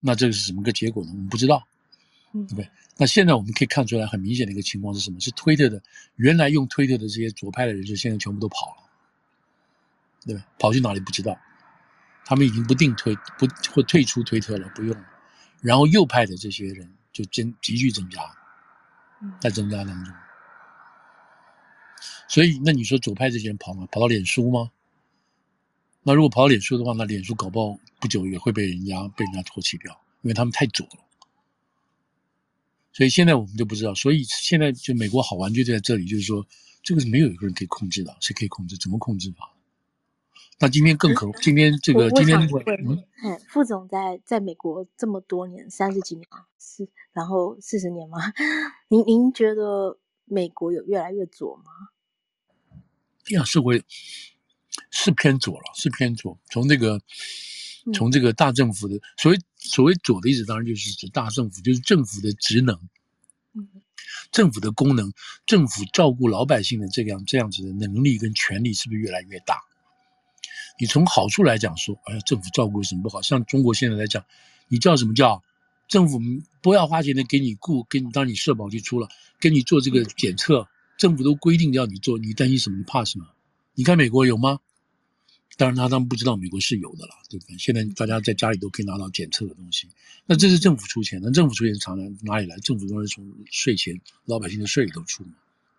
那这个是什么个结果呢？我们不知道，对不对？那现在我们可以看出来很明显的一个情况是什么？是推特的原来用推特的这些左派的人士，现在全部都跑了，对吧？跑去哪里不知道？他们已经不定推不或退出推特了，不用了。然后右派的这些人就增急剧增加，在增加当中。所以，那你说左派这些人跑吗？跑到脸书吗？那如果跑到脸书的话，那脸书搞不好不久也会被人家被人家唾弃掉，因为他们太左了。所以现在我们就不知道。所以现在就美国好玩就在这里，就是说这个是没有一个人可以控制的，谁可以控制？怎么控制法？那今天更可，今天这个今天嗯，嗯，副总在在美国这么多年，三十几年啊，是然后四十年吗？您您觉得美国有越来越左吗？呀，是会是偏左了，是偏左。从这个从这个大政府的所谓所谓左的意思，当然就是指大政府，就是政府的职能，嗯，政府的功能，政府照顾老百姓的这样这样子的能力跟权力，是不是越来越大？你从好处来讲说，哎呀，政府照顾有什么不好？像中国现在来讲，你叫什么叫政府不要花钱的给你雇，给你当你社保去出了，给你做这个检测，政府都规定要你做，你担心什么？你怕什么？你看美国有吗？当然他他们不知道美国是有的了，对不对？现在大家在家里都可以拿到检测的东西，那这是政府出钱，那政府出钱从哪哪里来？政府当然从税钱，老百姓的税里头出嘛，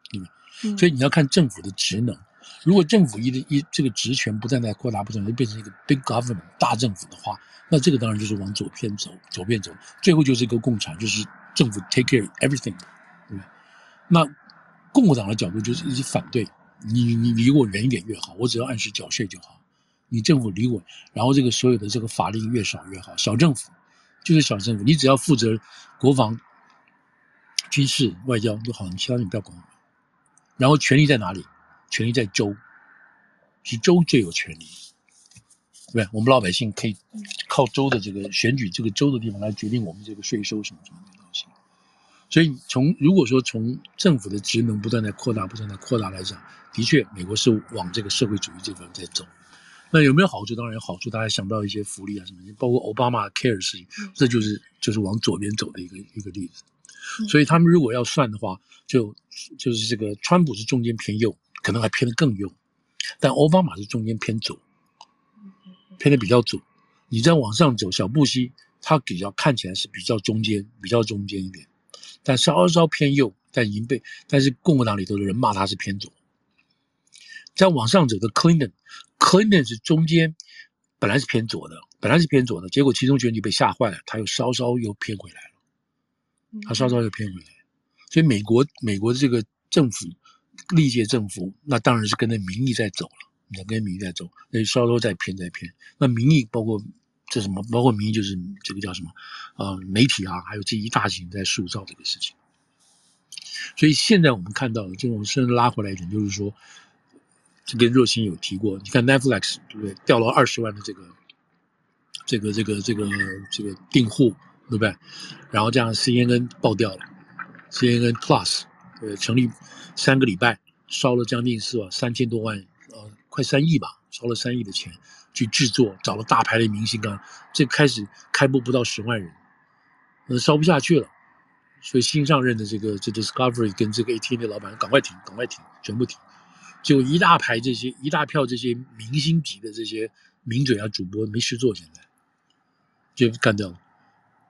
对吧？所以你要看政府的职能。如果政府一的一这个职权不断在扩大，不断就变成一个 big government 大政府的话，那这个当然就是往左偏走，左边走，最后就是一个共产，就是政府 take care everything，对吧？那共和党的角度就是一直反对，你你离我远一点越好，我只要按时缴税就好，你政府离我，然后这个所有的这个法令越少越好，小政府就是小政府，你只要负责国防、军事、外交就好，你其他你不要管我，然后权力在哪里？权力在州，是州最有权力，对吧？我们老百姓可以靠州的这个选举，这个州的地方来决定我们这个税收什么什么的东西。所以从如果说从政府的职能不断在扩大、不断在扩大来讲，的确，美国是往这个社会主义这方在走。那有没有好处？当然有好处。大家想到一些福利啊什么，包括奥巴马 care 的事情，这就是就是往左边走的一个一个例子。所以他们如果要算的话，就就是这个川普是中间偏右。可能还偏得更右，但奥巴马是中间偏左，偏得比较左。你再往上走，小布希他比较看起来是比较中间，比较中间一点，但稍稍偏右，但已经被但是共和党里头的人骂他是偏左。再往上走的 Clinton，Clinton 是中间，本来是偏左的，本来是偏左的，结果其中选举被吓坏了，他又稍稍又偏回来了，他稍稍又偏回来，所以美国美国的这个政府。历届政府那当然是跟着民意在走了，你跟民意在走，那就稍稍再偏再偏。那民意包括这什么？包括民意就是这个叫什么？呃，媒体啊，还有这一大群在塑造这个事情。所以现在我们看到，就我们甚至拉回来一点，就是说，这跟若星有提过，你看 Netflix 对不对？掉了二十万的这个这个这个这个这个订户，对不对？然后这样 CNN 爆掉了，CNN Plus。呃，成立三个礼拜，烧了将近是吧三千多万，呃，快三亿吧，烧了三亿的钱去制作，找了大牌的明星啊，这开始开播不到十万人，呃，烧不下去了，所以新上任的这个这 Discovery 跟这个 AT&T 的老板赶快停，赶快停，全部停，就一大排这些一大票这些明星级的这些名嘴啊主播没事做，现在就干掉了。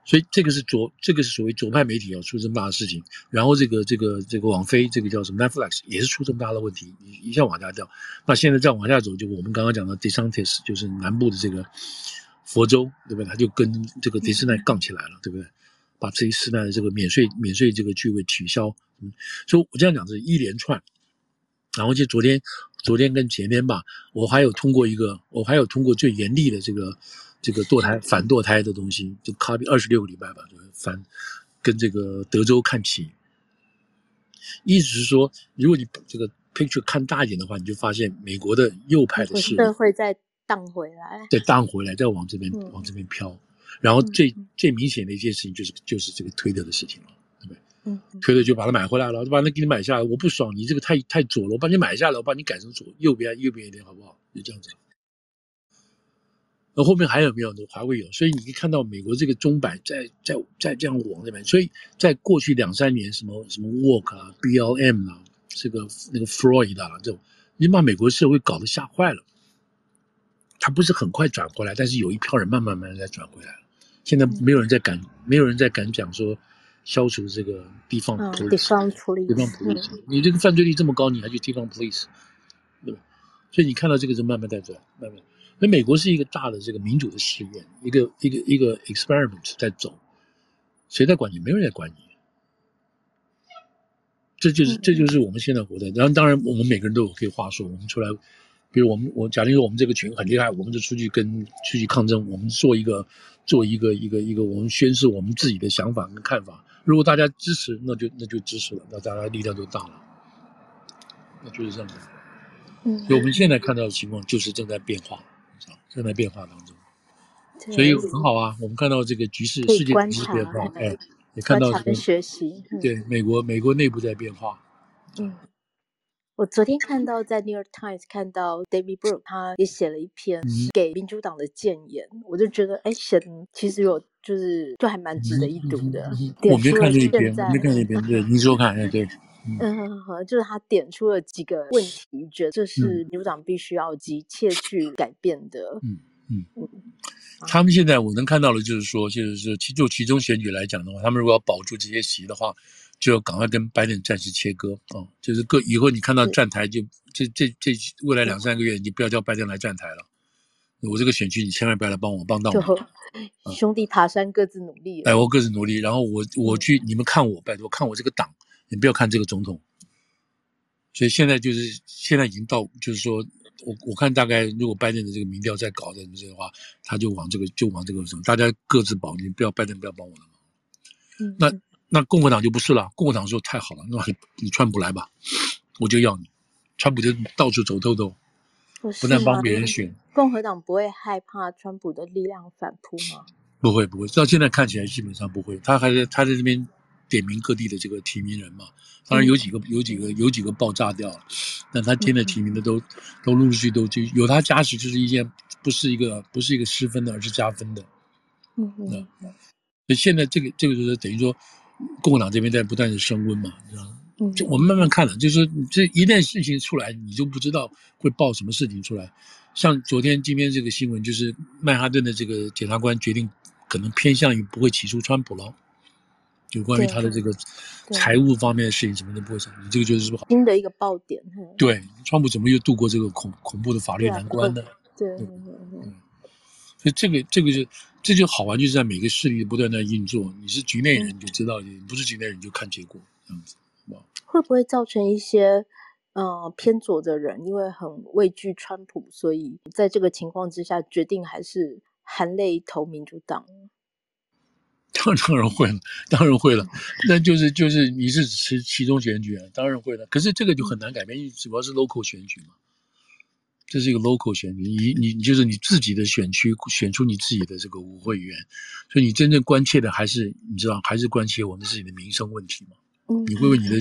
所以这个是左，这个是所谓左派媒体要出这么大的事情，然后这个这个这个网飞这个叫什么 Netflix 也是出这么大的问题，一下往下掉。那现在再往下走，就我们刚刚讲的 DeSantis 就是南部的这个佛州，对不对？他就跟这个迪士尼杠起来了，对不对？把这一时代的这个免税免税这个据位取消。嗯，所以我这样讲是一连串。然后就昨天，昨天跟前天吧，我还有通过一个，我还有通过最严厉的这个。这个堕胎反堕胎的东西，就 copy 二十六个礼拜吧，就反跟这个德州看齐。意思是说，如果你把这个 picture 看大一点的话，你就发现美国的右派的势力会再荡回来，再荡回来，再往这边、嗯、往这边飘。然后最、嗯、最明显的一件事情就是就是这个推特的事情了，对不对？嗯，推特就把它买回来了，就把它给你买下来。我不爽，你这个太太左了，我把你买下来，我把你改成左右边右边一点，好不好？就这样子。那后面还有没有呢？还会有。所以你可以看到美国这个钟摆在在在这样往那边。所以在过去两三年，什么什么 Work 啊、BLM 啊，这个那个 Freud 啊，这种已经把美国社会搞得吓坏了。他不是很快转过来，但是有一票人慢慢慢慢在转回来了。现在没有人在敢，没有人在敢讲说消除这个地方 police，地方 police，地方 police。你这个犯罪率这么高，你还去地方 police，对吧？所以你看到这个是慢慢在转，慢慢。那美国是一个大的这个民主的实验，一个一个一个 experiment 在走，谁在管你？没有人在管你。这就是这就是我们现在活的。然后当然我们每个人都有可以话说，我们出来，比如我们我假定说我们这个群很厉害，我们就出去跟出去抗争，我们做一个做一个一个一个，我们宣示我们自己的想法跟看法。如果大家支持，那就那就支持了，那大家力量就大了。那就是这样子。嗯，所以我们现在看到的情况就是正在变化。正在变化当中，所以很好啊。我们看到这个局势，世界局势变化，哎，也看到学习。对，美国，美国内部在变化。嗯，我昨天看到在《New York Times》看到 David Brooks，他也写了一篇给民主党的建言，我就觉得，哎，写的其实有，就是就还蛮值得一读的。我没看那篇，我没看那篇，对，[laughs] 你说看，哎，对。嗯，就是他点出了几个问题，觉得这是民主党必须要急切去改变的。嗯嗯嗯，他们现在我能看到的，就是说，就是说，其就其中选举来讲的话，他们如果要保住这些席的话，就要赶快跟拜登暂时切割啊、哦，就是各以后你看到站台就这这这未来两三个月，你不要叫拜登来站台了。我这个选区你千万不要来帮我帮到我，[laughs] 兄弟爬山各自努力。哎，我各自努力，然后我我去你们看我，拜托看我这个党。你不要看这个总统，所以现在就是现在已经到，就是说我我看大概如果拜登的这个民调再搞这这的话，他就往这个就往这个什么，大家各自保，你不要拜登不要帮我了。嗯，那那共和党就不是了，共和党说太好了，那你你川普来吧，我就要你，川普就到处走透透，不，不但帮别人选，共和党不会害怕川普的力量反扑吗？不会不会，到现在看起来基本上不会，他还在他在这边。点名各地的这个提名人嘛，当然有几个有几个有几个爆炸掉了，但他现在提名的都都陆陆续续都就有他加持，就是一件不是一个不是一个失分的，而是加分的。嗯嗯。所以现在这个这个就是等于说，共和党这边在不断的升温嘛，你知道吗？嗯。就我们慢慢看了，就是说这一旦事情出来，你就不知道会爆什么事情出来。像昨天今天这个新闻，就是曼哈顿的这个检察官决定，可能偏向于不会起诉川普了。就关于他的这个财务方面的事情，什么都不会讲，你这个就是不好。新的一个爆点。对，川普怎么又度过这个恐恐怖的法律难关呢？对，嗯，所以这个这个就这就好玩，就是在每个势力不断在运作。你是局内人，你就知道；你不是局内人，就看结果这样子。会不会造成一些呃偏左的人，因为很畏惧川普，所以在这个情况之下，决定还是含泪投民主党？当当然会了，[laughs] 当然会了。那就是就是你是其其中选举啊，当然会了。可是这个就很难改变，因为主要是 local 选举嘛。这是一个 local 选举，你你你就是你自己的选区选出你自己的这个五会员，所以你真正关切的还是你知道还是关切我们自己的民生问题嘛。嗯，你会问你的，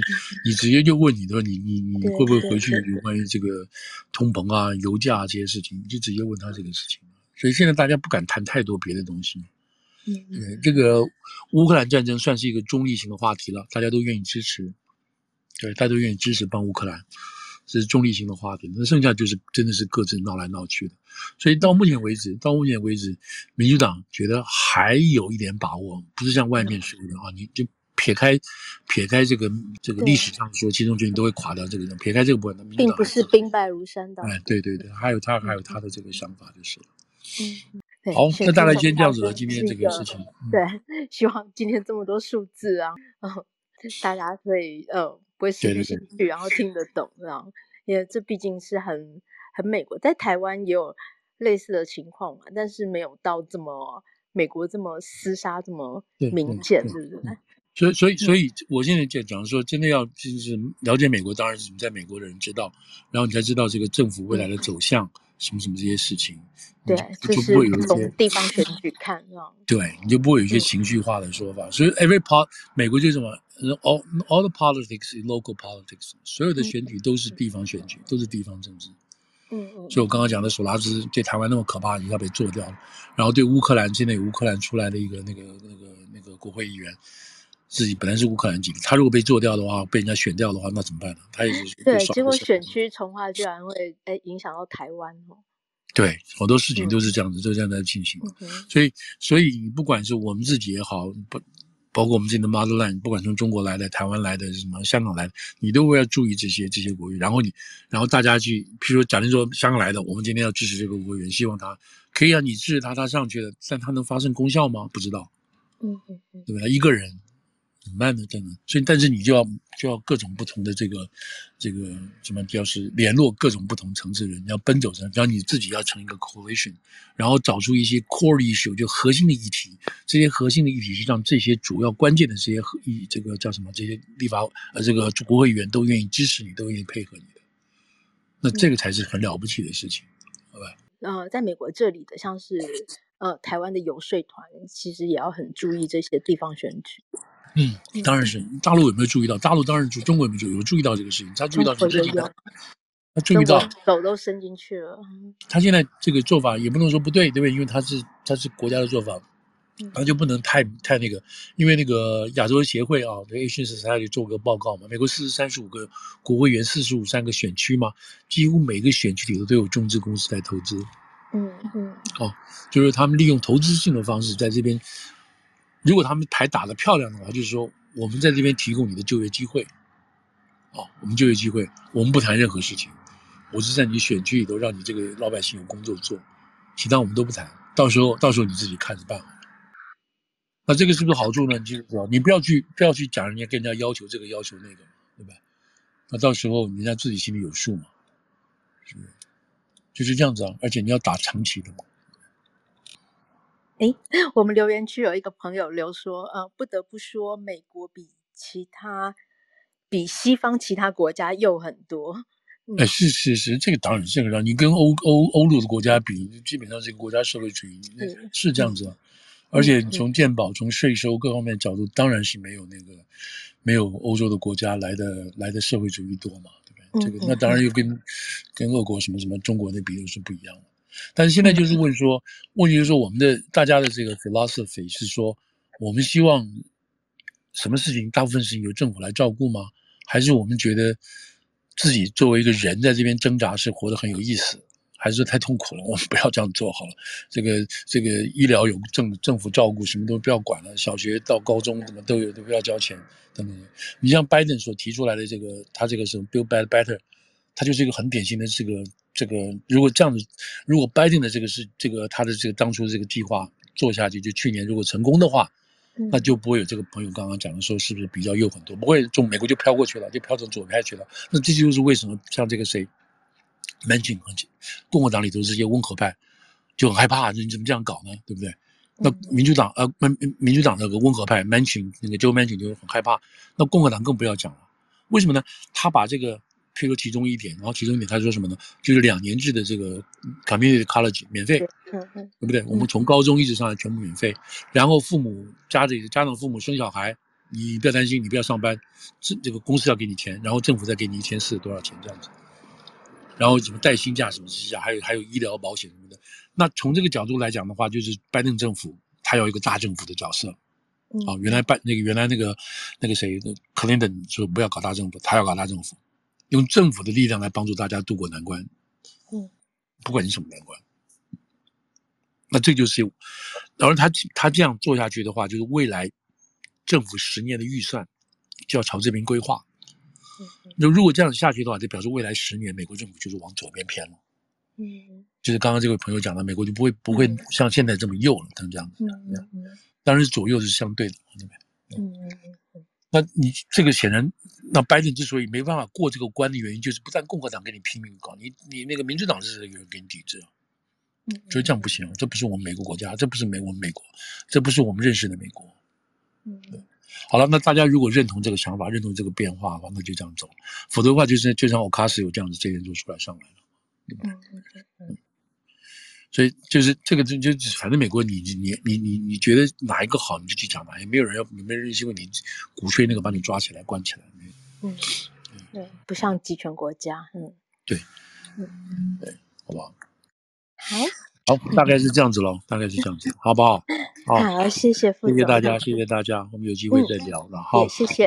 你直接就问你的你你你会不会回去有关于这个通膨啊、油价啊这些事情，你就直接问他这个事情。所以现在大家不敢谈太多别的东西。嗯，这个乌克兰战争算是一个中立型的话题了，大家都愿意支持，对，大家都愿意支持帮乌克兰，这是中立型的话题。那剩下就是真的是各自闹来闹去的，所以到目前为止，到目前为止，民主党觉得还有一点把握，不是像外面说的啊，你就撇开撇开这个这个历史上说，其中决定都会垮掉这个人，撇开这个部分，并不是兵败如山倒。哎，对对对，还有他还有他的这个想法就是了，嗯。好，那大概先这样子了。今天这个事情，对，希望今天这么多数字啊，然后大家可以呃不会失去兴趣，然后听得懂这样，因为这毕竟是很很美国，在台湾也有类似的情况嘛，但是没有到这么美国这么厮杀这么明显，是不是？所以，所以，所以，我现在就讲说，真的要就是了解美国，当然是你在美国的人知道，然后你才知道这个政府未来的走向。什么什么这些事情，对，就，就不会有一些地方选举看，对，你就不会有一些情绪化的说法。所以，every part，美国就是什么，all all the politics is local politics，所有的选举都是地方选举，嗯、都是地方政治。嗯嗯。所以我刚刚讲的索拉兹对台湾那么可怕，一下被做掉了。然后对乌克兰，现在有乌克兰出来的一个那个那个那个国会议员，自己本来是乌克兰籍的，他如果被做掉的话，被人家选掉的话，那怎么办呢？他也是 [laughs] 对，结果选区重划居然会哎影响到台湾哦。对，好多事情都是这样子，嗯、都这样在进行。嗯、所以，所以不管是我们自己也好，不包括我们自己的 motherland，不管从中国来的、台湾来的、什么香港来的，你都会要注意这些这些国语。然后你，然后大家去，譬如说，假定说香港来的，我们今天要支持这个国语，希望他可以让你支持他，他上去了，但他能发生功效吗？不知道。嗯嗯嗯，对吧？一个人。很慢的，真的。所以，但是你就要就要各种不同的这个这个什么，就是联络各种不同层次的人，要奔走着，然后你自己要成一个 coalition，然后找出一些 core issue，就核心的议题。这些核心的议题是让这些主要关键的这些议这个叫什么？这些立法呃这个国会议员都愿意支持你，都愿意配合你的。那这个才是很了不起的事情，好吧？呃，在美国这里的像是呃台湾的游说团，其实也要很注意这些地方选举。嗯，当然是。大陆有没有注意到？大陆当然注，中国有没有注意？有注意到这个事情？他注意到你自己的，他注意到手都伸进去了。他现在这个做法也不能说不对，对不对？因为他是他是国家的做法，他就不能太太那个。因为那个亚洲协会啊，对 Asian Society 做个报告嘛，美国四十三十五个国会议员，四十五三个选区嘛，几乎每个选区里头都有中资公司在投资。嗯嗯。哦，就是他们利用投资性的方式在这边。如果他们牌打得漂亮的话，就是说我们在这边提供你的就业机会，啊，我们就业机会，我们不谈任何事情，我是在你选区里头让你这个老百姓有工作做，其他我们都不谈，到时候到时候你自己看着办。那这个是不是好处呢？就是说，你不要去不要去讲人家跟人家要求这个要求那个，对吧？那到时候人家自己心里有数嘛，是不是？就是这样子啊，而且你要打长期的嘛。哎，我们留言区有一个朋友留说，呃，不得不说，美国比其他比西方其他国家又很多。哎、嗯，是是是，这个当然这个让，你跟欧欧欧陆的国家比，基本上这个国家社会主义是，是这样子。嗯、而且从健保、从税收各方面角度，当然是没有那个没有欧洲的国家来的来的社会主义多嘛，对不对？这个那当然又跟跟俄国什么什么中国那比又是不一样的。但是现在就是问说，问题就是说，我们的大家的这个 philosophy 是说，我们希望什么事情，大部分事情由政府来照顾吗？还是我们觉得自己作为一个人在这边挣扎是活得很有意思？还是说太痛苦了？我们不要这样做好了。这个这个医疗有政政府照顾，什么都不要管了。小学到高中怎么都有，都不要交钱等等。你像拜登所提出来的这个，他这个是 Build Back Better，他就是一个很典型的这个。这个如果这样子，如果拜登的这个是这个他的这个当初这个计划做下去，就去年如果成功的话，嗯、那就不会有这个朋友刚刚讲的说是不是比较右很多，不会从美国就飘过去了，就飘成左派去了。那这就是为什么像这个谁，Manchin 共和党里头这些温和派就很害怕，你怎么这样搞呢？对不对？那民主党呃，民民主党那个温和派 Manchin 那个 Joe Manchin 就很害怕，那共和党更不要讲了。为什么呢？他把这个。譬如其中一点，然后其中一点他说什么呢？就是两年制的这个 community college 免费，嗯嗯，对不对？我们从高中一直上来全部免费，然后父母家里家长父母生小孩，你不要担心，你不要上班，这这个公司要给你钱，然后政府再给你一千四多少钱这样子，然后什么带薪假什么假，还有还有医疗保险什么的。那从这个角度来讲的话，就是拜登政府他有一个大政府的角色，哦，原来拜那个原来那个那个谁克林顿说不要搞大政府，他要搞大政府。用政府的力量来帮助大家渡过难关，嗯，不管你什么难关，那这就是，然后他他这样做下去的话，就是未来政府十年的预算就要朝这边规划。那如果这样下去的话，就表示未来十年美国政府就是往左边偏了。嗯，就是刚刚这位朋友讲的，美国就不会不会像现在这么右了，他们这样子。嗯嗯，当然左右是相对的，嗯。那你这个显然，那拜登之所以没办法过这个关的原因，就是不但共和党跟你拼命搞，你你那个民主党是有人给你抵制，所以这样不行，这不是我们美国国家，这不是美我们美国，这不是我们认识的美国。嗯，好了，那大家如果认同这个想法，认同这个变化的话，那就这样走，否则的话，就是就像我卡斯有这样子，这些人就出来上来了，对吧？嗯。所以就是这个就就反正美国你你你你你觉得哪一个好你就去讲嘛，也没有人要没有人因为你鼓吹那个把你抓起来关起来。嗯，对，不像集权国家，嗯，对，对，好不好？好，[laughs] 好，大概是这样子喽，大概是这样子，好不好？好，好，谢谢，谢谢大家，谢谢大家，我们有机会再聊了，好，谢谢。